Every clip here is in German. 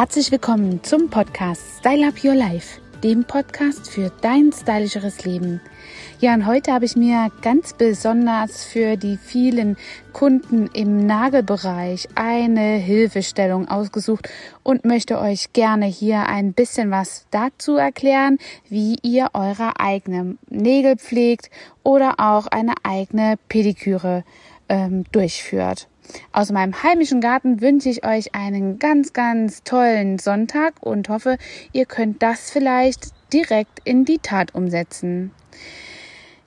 Herzlich willkommen zum Podcast Style Up Your Life, dem Podcast für dein stylischeres Leben. Ja, und heute habe ich mir ganz besonders für die vielen Kunden im Nagelbereich eine Hilfestellung ausgesucht und möchte euch gerne hier ein bisschen was dazu erklären, wie ihr eure eigenen Nägel pflegt oder auch eine eigene Pediküre ähm, durchführt. Aus meinem heimischen Garten wünsche ich euch einen ganz, ganz tollen Sonntag und hoffe, ihr könnt das vielleicht direkt in die Tat umsetzen.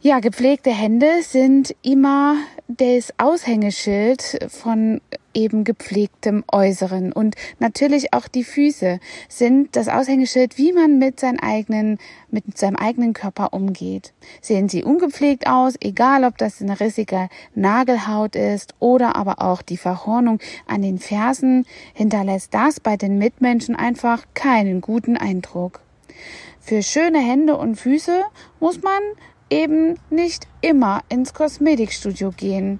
Ja, gepflegte Hände sind immer das Aushängeschild von eben gepflegtem Äußeren. Und natürlich auch die Füße sind das Aushängeschild, wie man mit, seinen eigenen, mit seinem eigenen Körper umgeht. Sehen sie ungepflegt aus, egal ob das eine rissige Nagelhaut ist oder aber auch die Verhornung an den Fersen, hinterlässt das bei den Mitmenschen einfach keinen guten Eindruck. Für schöne Hände und Füße muss man eben nicht immer ins Kosmetikstudio gehen.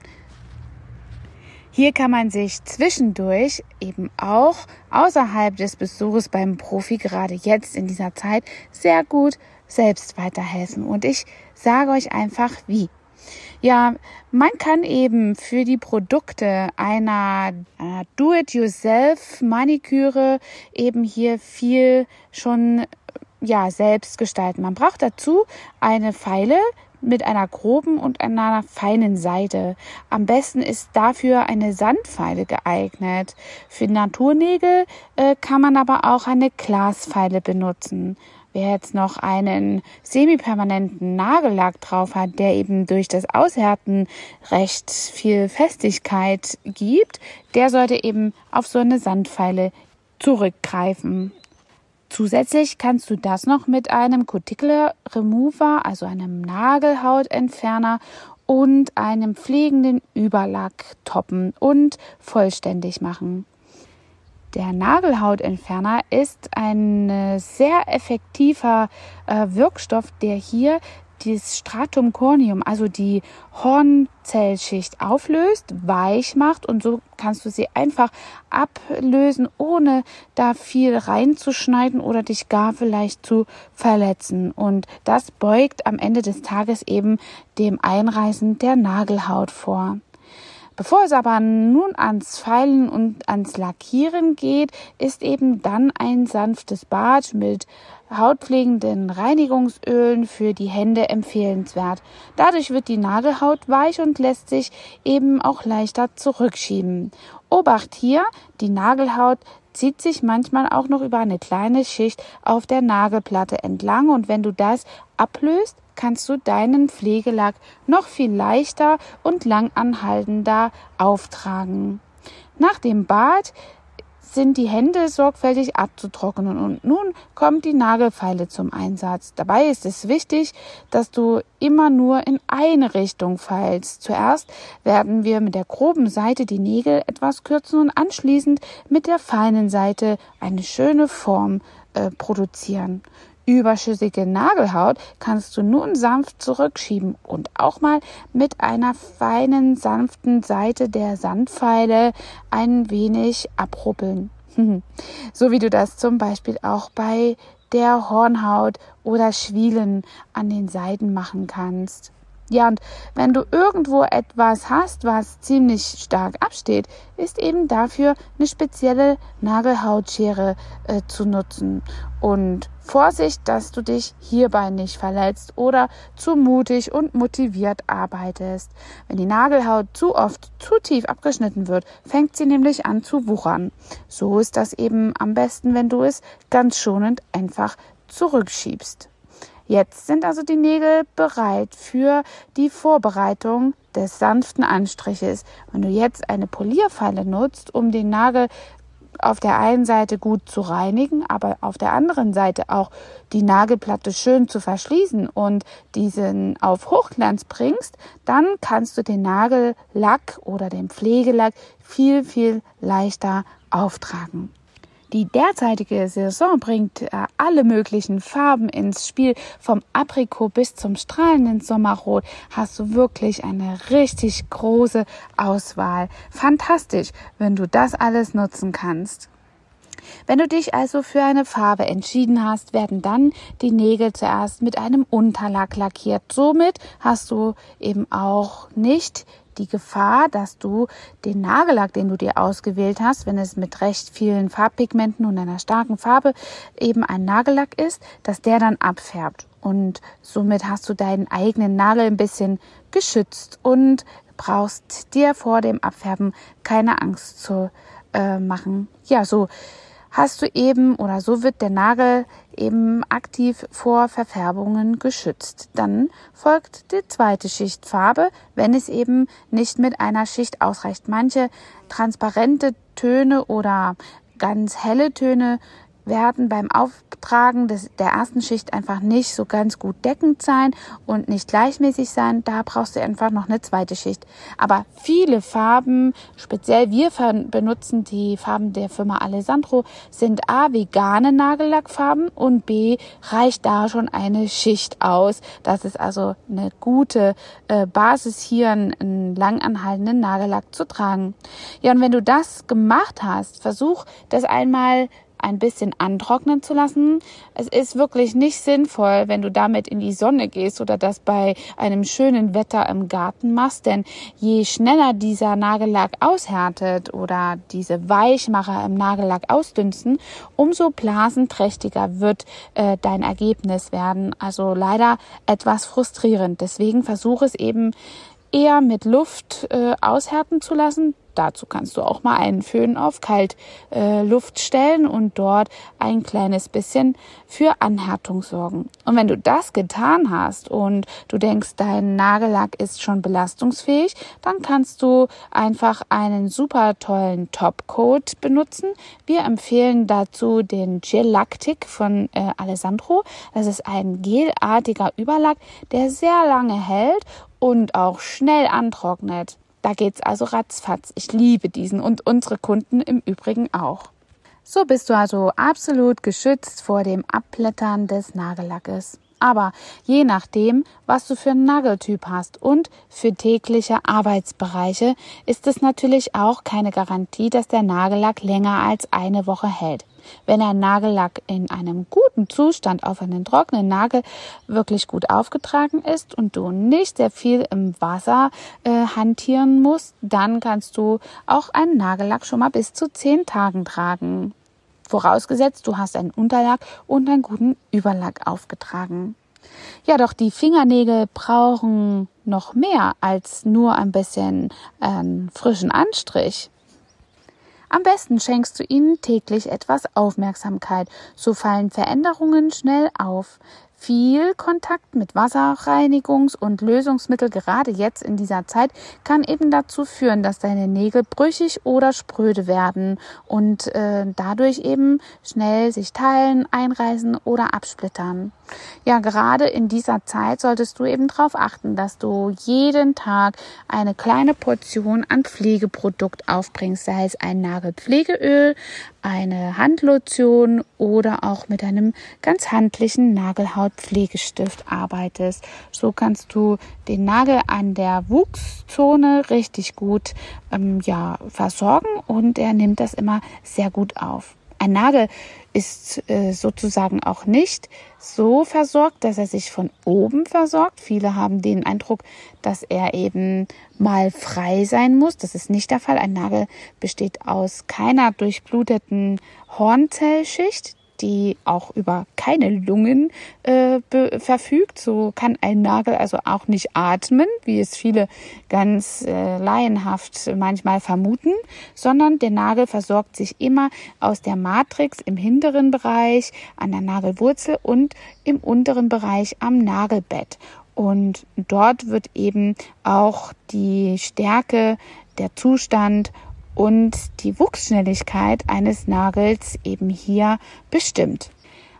Hier kann man sich zwischendurch eben auch außerhalb des Besuches beim Profi gerade jetzt in dieser Zeit sehr gut selbst weiterhelfen. Und ich sage euch einfach wie. Ja, man kann eben für die Produkte einer äh, Do-it-yourself Maniküre eben hier viel schon ja, selbst gestalten. Man braucht dazu eine Feile mit einer groben und einer feinen Seite. Am besten ist dafür eine Sandfeile geeignet. Für Naturnägel äh, kann man aber auch eine Glasfeile benutzen. Wer jetzt noch einen semipermanenten Nagellack drauf hat, der eben durch das Aushärten recht viel Festigkeit gibt, der sollte eben auf so eine Sandfeile zurückgreifen. Zusätzlich kannst du das noch mit einem Cuticle Remover, also einem Nagelhautentferner und einem pflegenden Überlack toppen und vollständig machen. Der Nagelhautentferner ist ein sehr effektiver äh, Wirkstoff, der hier das Stratum corneum, also die Hornzellschicht auflöst, weich macht und so kannst du sie einfach ablösen, ohne da viel reinzuschneiden oder dich gar vielleicht zu verletzen. Und das beugt am Ende des Tages eben dem Einreißen der Nagelhaut vor. Bevor es aber nun ans Feilen und ans Lackieren geht, ist eben dann ein sanftes Bad mit hautpflegenden Reinigungsölen für die Hände empfehlenswert. Dadurch wird die Nagelhaut weich und lässt sich eben auch leichter zurückschieben. Obacht hier, die Nagelhaut zieht sich manchmal auch noch über eine kleine Schicht auf der Nagelplatte entlang und wenn du das ablöst, kannst du deinen Pflegelack noch viel leichter und langanhaltender auftragen. Nach dem Bad sind die Hände sorgfältig abzutrocknen und nun kommt die Nagelfeile zum Einsatz. Dabei ist es wichtig, dass du immer nur in eine Richtung feilst. Zuerst werden wir mit der groben Seite die Nägel etwas kürzen und anschließend mit der feinen Seite eine schöne Form äh, produzieren überschüssige Nagelhaut kannst du nun sanft zurückschieben und auch mal mit einer feinen, sanften Seite der Sandpfeile ein wenig abruppeln. so wie du das zum Beispiel auch bei der Hornhaut oder Schwielen an den Seiten machen kannst. Ja, und wenn du irgendwo etwas hast, was ziemlich stark absteht, ist eben dafür eine spezielle Nagelhautschere äh, zu nutzen. Und Vorsicht, dass du dich hierbei nicht verletzt oder zu mutig und motiviert arbeitest. Wenn die Nagelhaut zu oft zu tief abgeschnitten wird, fängt sie nämlich an zu wuchern. So ist das eben am besten, wenn du es ganz schonend einfach zurückschiebst. Jetzt sind also die Nägel bereit für die Vorbereitung des sanften Anstriches. Wenn du jetzt eine Polierfeile nutzt, um den Nagel auf der einen Seite gut zu reinigen, aber auf der anderen Seite auch die Nagelplatte schön zu verschließen und diesen auf Hochglanz bringst, dann kannst du den Nagellack oder den Pflegelack viel, viel leichter auftragen. Die derzeitige Saison bringt äh, alle möglichen Farben ins Spiel. Vom Aprikot bis zum strahlenden Sommerrot hast du wirklich eine richtig große Auswahl. Fantastisch, wenn du das alles nutzen kannst. Wenn du dich also für eine Farbe entschieden hast, werden dann die Nägel zuerst mit einem Unterlack lackiert. Somit hast du eben auch nicht die Gefahr, dass du den Nagellack, den du dir ausgewählt hast, wenn es mit recht vielen Farbpigmenten und einer starken Farbe eben ein Nagellack ist, dass der dann abfärbt. Und somit hast du deinen eigenen Nagel ein bisschen geschützt und brauchst dir vor dem Abfärben keine Angst zu äh, machen. Ja, so hast du eben oder so wird der Nagel eben aktiv vor Verfärbungen geschützt. Dann folgt die zweite Schicht Farbe, wenn es eben nicht mit einer Schicht ausreicht. Manche transparente Töne oder ganz helle Töne werden beim Auftragen des, der ersten Schicht einfach nicht so ganz gut deckend sein und nicht gleichmäßig sein. Da brauchst du einfach noch eine zweite Schicht. Aber viele Farben, speziell wir benutzen die Farben der Firma Alessandro, sind A, vegane Nagellackfarben und B, reicht da schon eine Schicht aus. Das ist also eine gute äh, Basis hier, einen, einen langanhaltenden Nagellack zu tragen. Ja, und wenn du das gemacht hast, versuch das einmal ein bisschen antrocknen zu lassen. Es ist wirklich nicht sinnvoll, wenn du damit in die Sonne gehst oder das bei einem schönen Wetter im Garten machst, denn je schneller dieser Nagellack aushärtet oder diese Weichmacher im Nagellack ausdünsten, umso blasenträchtiger wird äh, dein Ergebnis werden. Also leider etwas frustrierend. Deswegen versuche es eben eher mit Luft äh, aushärten zu lassen. Dazu kannst du auch mal einen Föhn auf Kaltluft äh, stellen und dort ein kleines bisschen für Anhärtung sorgen. Und wenn du das getan hast und du denkst, dein Nagellack ist schon belastungsfähig, dann kannst du einfach einen super tollen Topcoat benutzen. Wir empfehlen dazu den Gelactic von äh, Alessandro. Das ist ein gelartiger Überlack, der sehr lange hält und auch schnell antrocknet. Da geht's also ratzfatz. Ich liebe diesen und unsere Kunden im Übrigen auch. So bist du also absolut geschützt vor dem Abblättern des Nagellackes. Aber je nachdem, was du für einen Nageltyp hast und für tägliche Arbeitsbereiche, ist es natürlich auch keine Garantie, dass der Nagellack länger als eine Woche hält. Wenn ein Nagellack in einem guten Zustand auf einen trockenen Nagel wirklich gut aufgetragen ist und du nicht sehr viel im Wasser äh, hantieren musst, dann kannst du auch einen Nagellack schon mal bis zu zehn Tagen tragen. Vorausgesetzt, du hast einen Unterlack und einen guten Überlack aufgetragen. Ja, doch die Fingernägel brauchen noch mehr als nur ein bisschen äh, frischen Anstrich. Am besten schenkst du ihnen täglich etwas Aufmerksamkeit, so fallen Veränderungen schnell auf. Viel Kontakt mit Wasserreinigungs- und Lösungsmittel gerade jetzt in dieser Zeit kann eben dazu führen, dass deine Nägel brüchig oder spröde werden und äh, dadurch eben schnell sich teilen, einreißen oder absplittern. Ja, gerade in dieser Zeit solltest du eben darauf achten, dass du jeden Tag eine kleine Portion an Pflegeprodukt aufbringst, sei es ein Nagelpflegeöl, eine Handlotion oder auch mit einem ganz handlichen Nagelhautpflegestift arbeitest. So kannst du den Nagel an der Wuchszone richtig gut ähm, ja, versorgen und er nimmt das immer sehr gut auf. Ein Nagel ist äh, sozusagen auch nicht so versorgt, dass er sich von oben versorgt. Viele haben den Eindruck, dass er eben mal frei sein muss. Das ist nicht der Fall. Ein Nagel besteht aus keiner durchbluteten Hornzellschicht die auch über keine Lungen äh, verfügt. So kann ein Nagel also auch nicht atmen, wie es viele ganz äh, laienhaft manchmal vermuten, sondern der Nagel versorgt sich immer aus der Matrix im hinteren Bereich, an der Nagelwurzel und im unteren Bereich am Nagelbett. Und dort wird eben auch die Stärke, der Zustand und die Wuchsschnelligkeit eines Nagels eben hier bestimmt.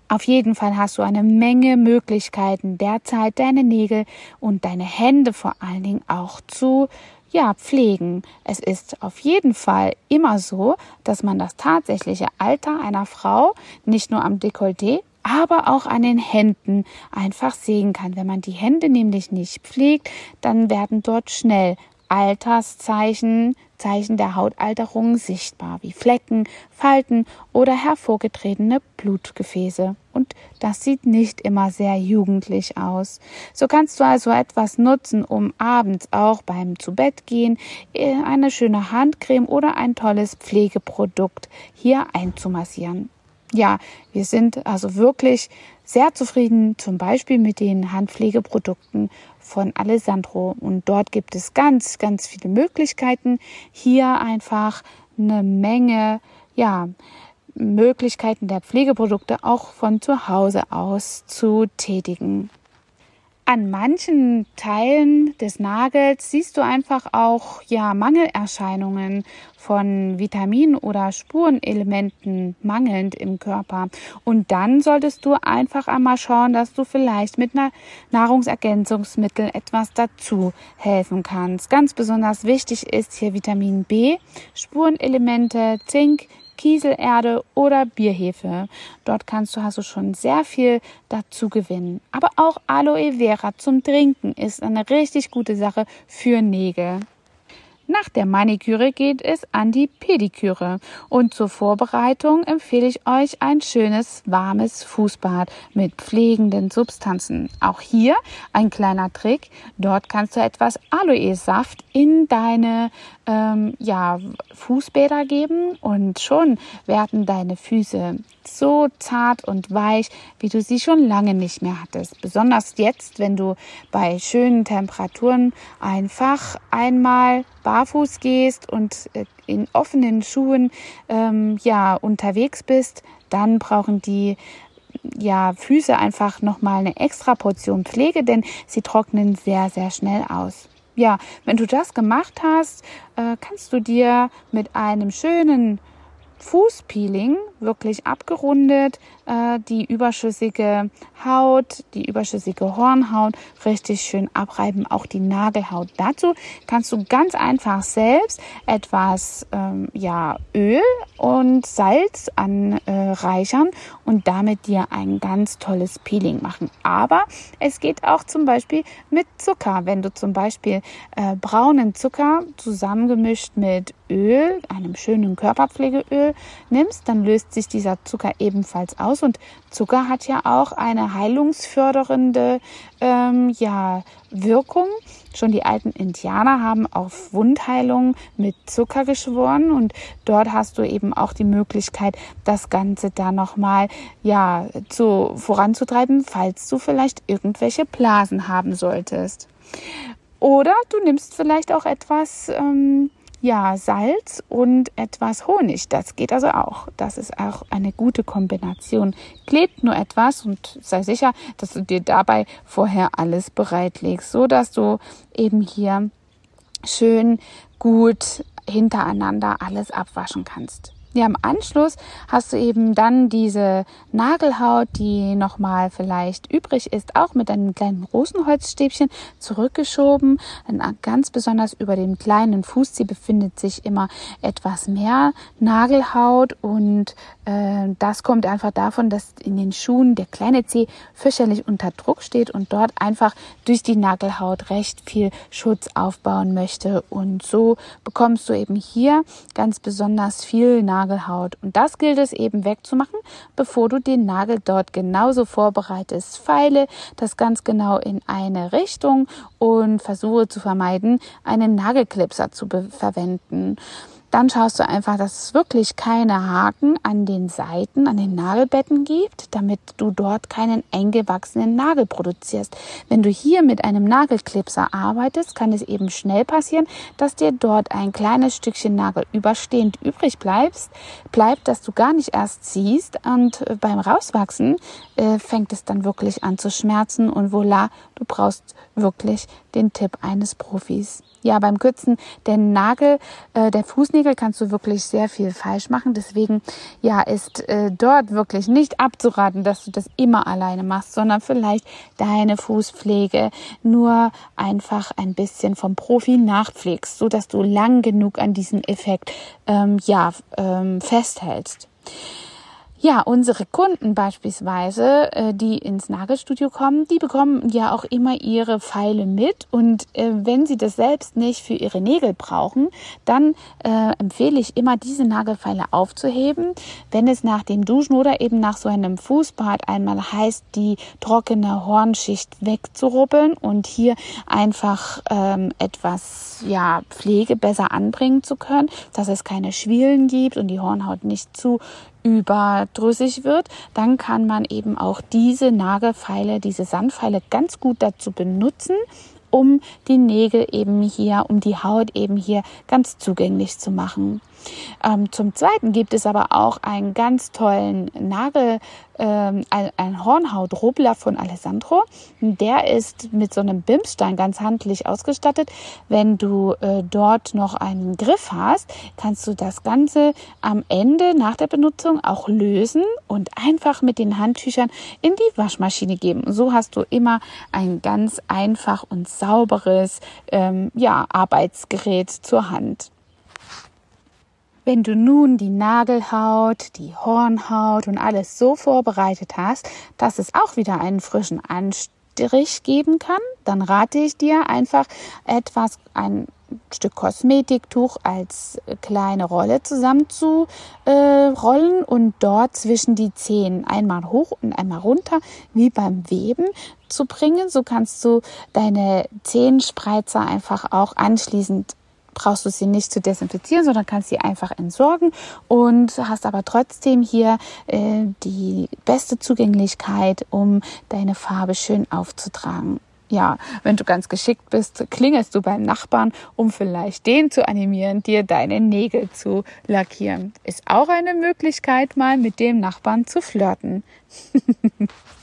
Auf jeden Fall hast du eine Menge Möglichkeiten derzeit deine Nägel und deine Hände vor allen Dingen auch zu ja, pflegen. Es ist auf jeden Fall immer so, dass man das tatsächliche Alter einer Frau nicht nur am Dekolleté, aber auch an den Händen einfach sehen kann. Wenn man die Hände nämlich nicht pflegt, dann werden dort schnell Alterszeichen Zeichen der Hautalterung sichtbar, wie Flecken, Falten oder hervorgetretene Blutgefäße. Und das sieht nicht immer sehr jugendlich aus. So kannst du also etwas nutzen, um abends auch beim Zubettgehen äh, eine schöne Handcreme oder ein tolles Pflegeprodukt hier einzumassieren. Ja, wir sind also wirklich sehr zufrieden, zum Beispiel mit den Handpflegeprodukten von Alessandro. Und dort gibt es ganz, ganz viele Möglichkeiten, hier einfach eine Menge, ja, Möglichkeiten der Pflegeprodukte auch von zu Hause aus zu tätigen. An manchen Teilen des Nagels siehst du einfach auch ja Mangelerscheinungen von Vitaminen oder Spurenelementen mangelnd im Körper. Und dann solltest du einfach einmal schauen, dass du vielleicht mit einer Nahrungsergänzungsmittel etwas dazu helfen kannst. Ganz besonders wichtig ist hier Vitamin B, Spurenelemente, Zink, Kieselerde oder Bierhefe. Dort kannst du also schon sehr viel dazu gewinnen. Aber auch Aloe Vera zum Trinken ist eine richtig gute Sache für Nägel. Nach der Maniküre geht es an die Pediküre und zur Vorbereitung empfehle ich euch ein schönes warmes Fußbad mit pflegenden Substanzen. Auch hier ein kleiner Trick. Dort kannst du etwas Aloe-Saft in deine ähm, ja, Fußbäder geben und schon werden deine Füße so zart und weich, wie du sie schon lange nicht mehr hattest. Besonders jetzt, wenn du bei schönen Temperaturen einfach einmal barfuß gehst und äh, in offenen Schuhen ähm, ja unterwegs bist, dann brauchen die ja, Füße einfach nochmal eine extra Portion Pflege, denn sie trocknen sehr, sehr schnell aus. Ja, wenn du das gemacht hast, äh, kannst du dir mit einem schönen Fußpeeling wirklich abgerundet, äh, die überschüssige Haut, die überschüssige Hornhaut richtig schön abreiben, auch die Nagelhaut. Dazu kannst du ganz einfach selbst etwas ähm, ja, Öl und Salz anreichern und damit dir ein ganz tolles Peeling machen. Aber es geht auch zum Beispiel mit Zucker. Wenn du zum Beispiel äh, braunen Zucker zusammengemischt mit Öl, einem schönen Körperpflegeöl nimmst, dann löst sich dieser Zucker ebenfalls aus. Und Zucker hat ja auch eine heilungsfördernde ähm, ja, Wirkung. Schon die alten Indianer haben auf Wundheilung mit Zucker geschworen und dort hast du eben auch die Möglichkeit, das Ganze da nochmal ja, zu, voranzutreiben, falls du vielleicht irgendwelche Blasen haben solltest. Oder du nimmst vielleicht auch etwas ähm, ja, Salz und etwas Honig. Das geht also auch. Das ist auch eine gute Kombination. Klebt nur etwas und sei sicher, dass du dir dabei vorher alles bereitlegst, so dass du eben hier schön gut hintereinander alles abwaschen kannst. Ja, im Anschluss hast du eben dann diese Nagelhaut, die nochmal vielleicht übrig ist, auch mit einem kleinen Rosenholzstäbchen zurückgeschoben. Denn ganz besonders über dem kleinen Fußzeh befindet sich immer etwas mehr Nagelhaut und das kommt einfach davon, dass in den Schuhen der kleine Zeh fürchterlich unter Druck steht und dort einfach durch die Nagelhaut recht viel Schutz aufbauen möchte. Und so bekommst du eben hier ganz besonders viel Nagelhaut Nagelhaut. Und das gilt es eben wegzumachen, bevor du den Nagel dort genauso vorbereitest. Feile das ganz genau in eine Richtung und versuche zu vermeiden, einen Nagelklipser zu verwenden. Dann schaust du einfach, dass es wirklich keine Haken an den Seiten, an den Nagelbetten gibt, damit du dort keinen eng gewachsenen Nagel produzierst. Wenn du hier mit einem Nagelklipser arbeitest, kann es eben schnell passieren, dass dir dort ein kleines Stückchen Nagel überstehend übrig bleibst, bleibt, dass du gar nicht erst siehst und äh, beim Rauswachsen äh, fängt es dann wirklich an zu schmerzen und voila, du brauchst wirklich den Tipp eines Profis. Ja, beim Kürzen der Nagel, äh, der Fußnägel kannst du wirklich sehr viel falsch machen. Deswegen, ja, ist äh, dort wirklich nicht abzuraten, dass du das immer alleine machst, sondern vielleicht deine Fußpflege nur einfach ein bisschen vom Profi nachpflegst, so dass du lang genug an diesem Effekt, ähm, ja, ähm, festhältst. Ja, unsere Kunden beispielsweise, äh, die ins Nagelstudio kommen, die bekommen ja auch immer ihre Pfeile mit. Und äh, wenn sie das selbst nicht für ihre Nägel brauchen, dann äh, empfehle ich immer diese Nagelfeile aufzuheben, wenn es nach dem Duschen oder eben nach so einem Fußbad einmal heißt, die trockene Hornschicht wegzurubbeln und hier einfach ähm, etwas ja Pflege besser anbringen zu können, dass es keine Schwielen gibt und die Hornhaut nicht zu überdrüssig wird, dann kann man eben auch diese Nagelfeile, diese Sandpfeile ganz gut dazu benutzen, um die Nägel eben hier, um die Haut eben hier ganz zugänglich zu machen. Ähm, zum Zweiten gibt es aber auch einen ganz tollen Nagel, ähm, ein, ein Hornhautrubbler von Alessandro. Der ist mit so einem Bimsstein ganz handlich ausgestattet. Wenn du äh, dort noch einen Griff hast, kannst du das Ganze am Ende nach der Benutzung auch lösen und einfach mit den Handtüchern in die Waschmaschine geben. So hast du immer ein ganz einfach und sauberes ähm, ja, Arbeitsgerät zur Hand. Wenn du nun die Nagelhaut, die Hornhaut und alles so vorbereitet hast, dass es auch wieder einen frischen Anstrich geben kann, dann rate ich dir einfach etwas, ein Stück Kosmetiktuch als kleine Rolle zusammen zu äh, rollen und dort zwischen die Zehen einmal hoch und einmal runter, wie beim Weben zu bringen. So kannst du deine Zehenspreizer einfach auch anschließend brauchst du sie nicht zu desinfizieren, sondern kannst sie einfach entsorgen und hast aber trotzdem hier äh, die beste Zugänglichkeit, um deine Farbe schön aufzutragen. Ja, wenn du ganz geschickt bist, klingelst du beim Nachbarn, um vielleicht den zu animieren, dir deine Nägel zu lackieren. Ist auch eine Möglichkeit, mal mit dem Nachbarn zu flirten.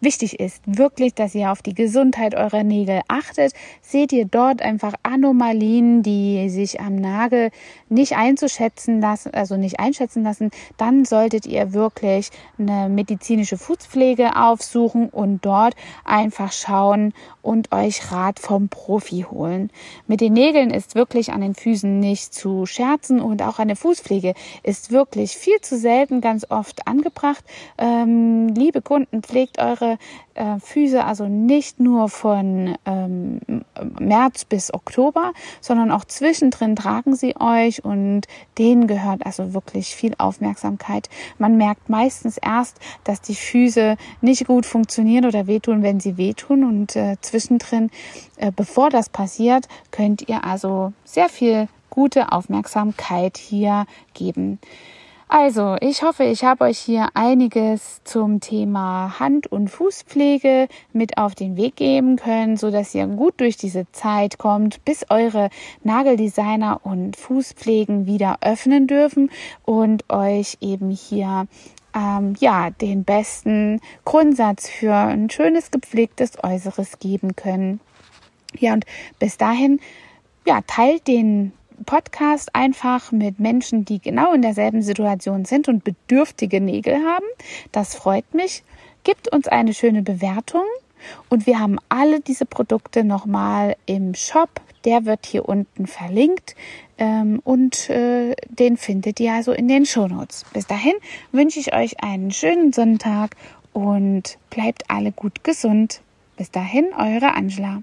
Wichtig ist wirklich, dass ihr auf die Gesundheit eurer Nägel achtet. Seht ihr dort einfach Anomalien, die sich am Nagel nicht einzuschätzen lassen, also nicht einschätzen lassen, dann solltet ihr wirklich eine medizinische Fußpflege aufsuchen und dort einfach schauen und euch Rat vom Profi holen. Mit den Nägeln ist wirklich an den Füßen nicht zu scherzen und auch eine Fußpflege ist wirklich viel zu selten ganz oft angebracht. Ähm, liebe Kunden, pflegt eure eure äh, Füße also nicht nur von ähm, März bis Oktober, sondern auch zwischendrin tragen sie euch und denen gehört also wirklich viel Aufmerksamkeit. Man merkt meistens erst, dass die Füße nicht gut funktionieren oder wehtun, wenn sie wehtun und äh, zwischendrin, äh, bevor das passiert, könnt ihr also sehr viel gute Aufmerksamkeit hier geben. Also, ich hoffe, ich habe euch hier einiges zum Thema Hand- und Fußpflege mit auf den Weg geben können, so dass ihr gut durch diese Zeit kommt, bis eure Nageldesigner und Fußpflegen wieder öffnen dürfen und euch eben hier ähm, ja den besten Grundsatz für ein schönes gepflegtes Äußeres geben können. Ja, und bis dahin ja, teilt den Podcast einfach mit Menschen, die genau in derselben Situation sind und bedürftige Nägel haben. Das freut mich. Gibt uns eine schöne Bewertung. Und wir haben alle diese Produkte nochmal im Shop. Der wird hier unten verlinkt. Ähm, und äh, den findet ihr also in den Shownotes. Bis dahin wünsche ich euch einen schönen Sonntag und bleibt alle gut gesund. Bis dahin, eure Angela.